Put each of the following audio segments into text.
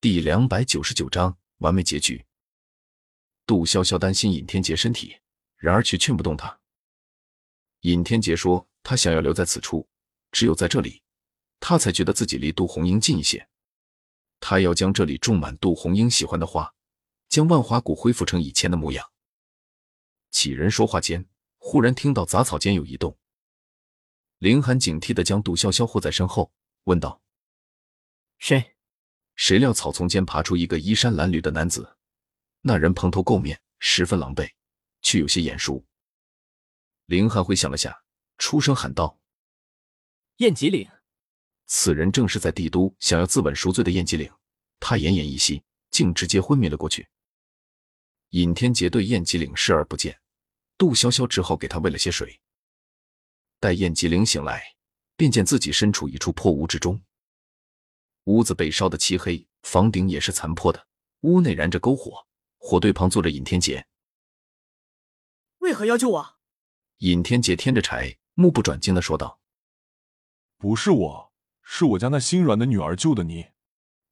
第两百九十九章完美结局。杜潇潇担心尹天杰身体，然而却劝不动他。尹天杰说：“他想要留在此处，只有在这里，他才觉得自己离杜红英近一些。他要将这里种满杜红英喜欢的花，将万花谷恢复成以前的模样。”几人说话间，忽然听到杂草间有异动。林寒警惕的将杜潇潇护在身后，问道：“谁？”谁料草丛间爬出一个衣衫褴褛的男子，那人蓬头垢面，十分狼狈，却有些眼熟。林汉辉想了下，出声喊道：“燕吉岭！”此人正是在帝都想要自刎赎罪的燕吉岭。他奄奄一息，竟直接昏迷了过去。尹天杰对燕吉岭视而不见，杜潇潇只好给他喂了些水。待燕吉岭醒来，便见自己身处一处破屋之中。屋子被烧得漆黑，房顶也是残破的。屋内燃着篝火，火堆旁坐着尹天杰。为何要救我？尹天杰添着柴，目不转睛的说道：“不是我，是我家那心软的女儿救的你。”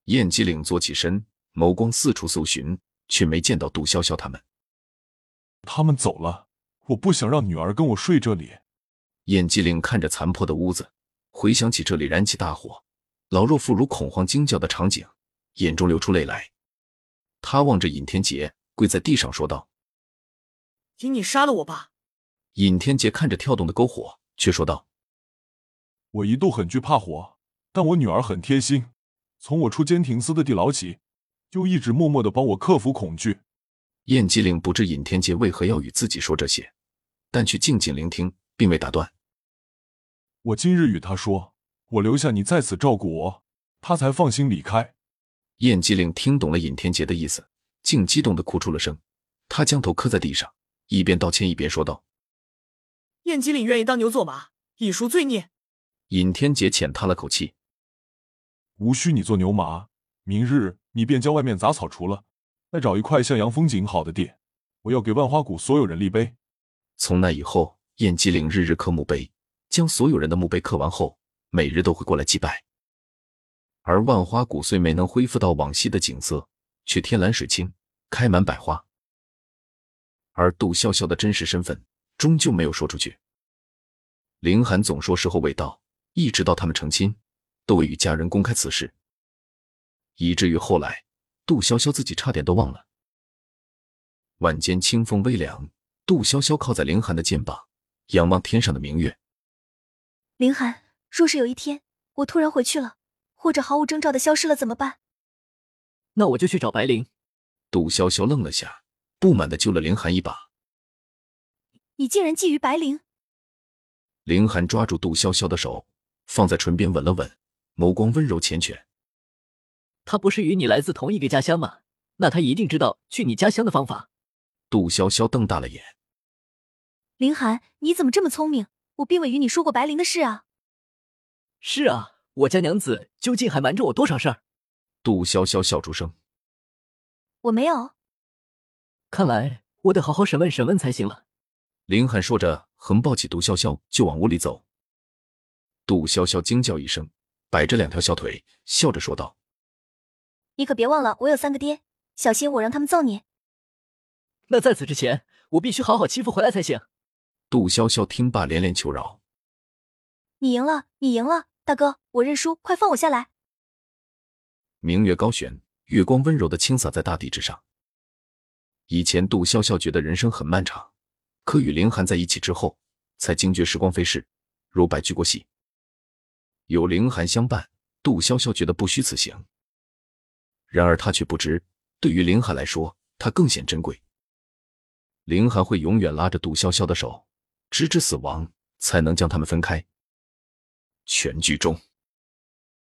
燕姬岭坐起身，眸光四处搜寻，却没见到杜潇潇他们。他们走了，我不想让女儿跟我睡这里。燕姬岭看着残破的屋子，回想起这里燃起大火。老弱妇孺恐慌惊叫的场景，眼中流出泪来。他望着尹天杰，跪在地上说道：“请你杀了我吧。”尹天杰看着跳动的篝火，却说道：“我一度很惧怕火，但我女儿很贴心，从我出监亭司的地牢起，就一直默默的帮我克服恐惧。”燕吉岭不知尹天杰为何要与自己说这些，但却静静聆听，并未打断。我今日与他说。我留下你在此照顾我，他才放心离开。燕吉岭听懂了尹天杰的意思，竟激动的哭出了声。他将头磕在地上，一边道歉一边说道：“燕姬岭愿意当牛做马，以赎罪孽。”尹天杰浅叹了口气：“无需你做牛马，明日你便将外面杂草除了，再找一块向阳风景好的地，我要给万花谷所有人立碑。”从那以后，燕姬岭日日刻墓碑，将所有人的墓碑刻完后。每日都会过来祭拜，而万花谷虽没能恢复到往昔的景色，却天蓝水清，开满百花。而杜潇潇的真实身份终究没有说出去。凌寒总说时候未到，一直到他们成亲，都未与家人公开此事，以至于后来杜潇潇自己差点都忘了。晚间清风微凉，杜潇潇靠在凌寒的肩膀，仰望天上的明月。凌寒。若是有一天我突然回去了，或者毫无征兆的消失了，怎么办？那我就去找白灵。杜潇潇愣了下，不满的揪了凌寒一把。你竟然觊觎白灵？凌寒抓住杜潇潇的手，放在唇边吻了吻，眸光温柔缱绻。他不是与你来自同一个家乡吗？那他一定知道去你家乡的方法。杜潇潇瞪大了眼。凌寒，你怎么这么聪明？我并未与你说过白灵的事啊。是啊，我家娘子究竟还瞒着我多少事儿？杜潇潇笑出声。我没有。看来我得好好审问审问才行了。林寒说着，横抱起杜潇潇就往屋里走。杜潇潇惊叫一声，摆着两条小腿，笑着说道：“你可别忘了，我有三个爹，小心我让他们揍你。”那在此之前，我必须好好欺负回来才行。杜潇潇听罢，连连求饶：“你赢了，你赢了。”大哥，我认输，快放我下来！明月高悬，月光温柔的倾洒在大地之上。以前杜潇潇觉得人生很漫长，可与凌寒在一起之后，才惊觉时光飞逝，如白驹过隙。有凌寒相伴，杜潇潇觉得不虚此行。然而他却不知，对于凌寒来说，他更显珍贵。凌寒会永远拉着杜潇潇的手，直至死亡，才能将他们分开。全剧终。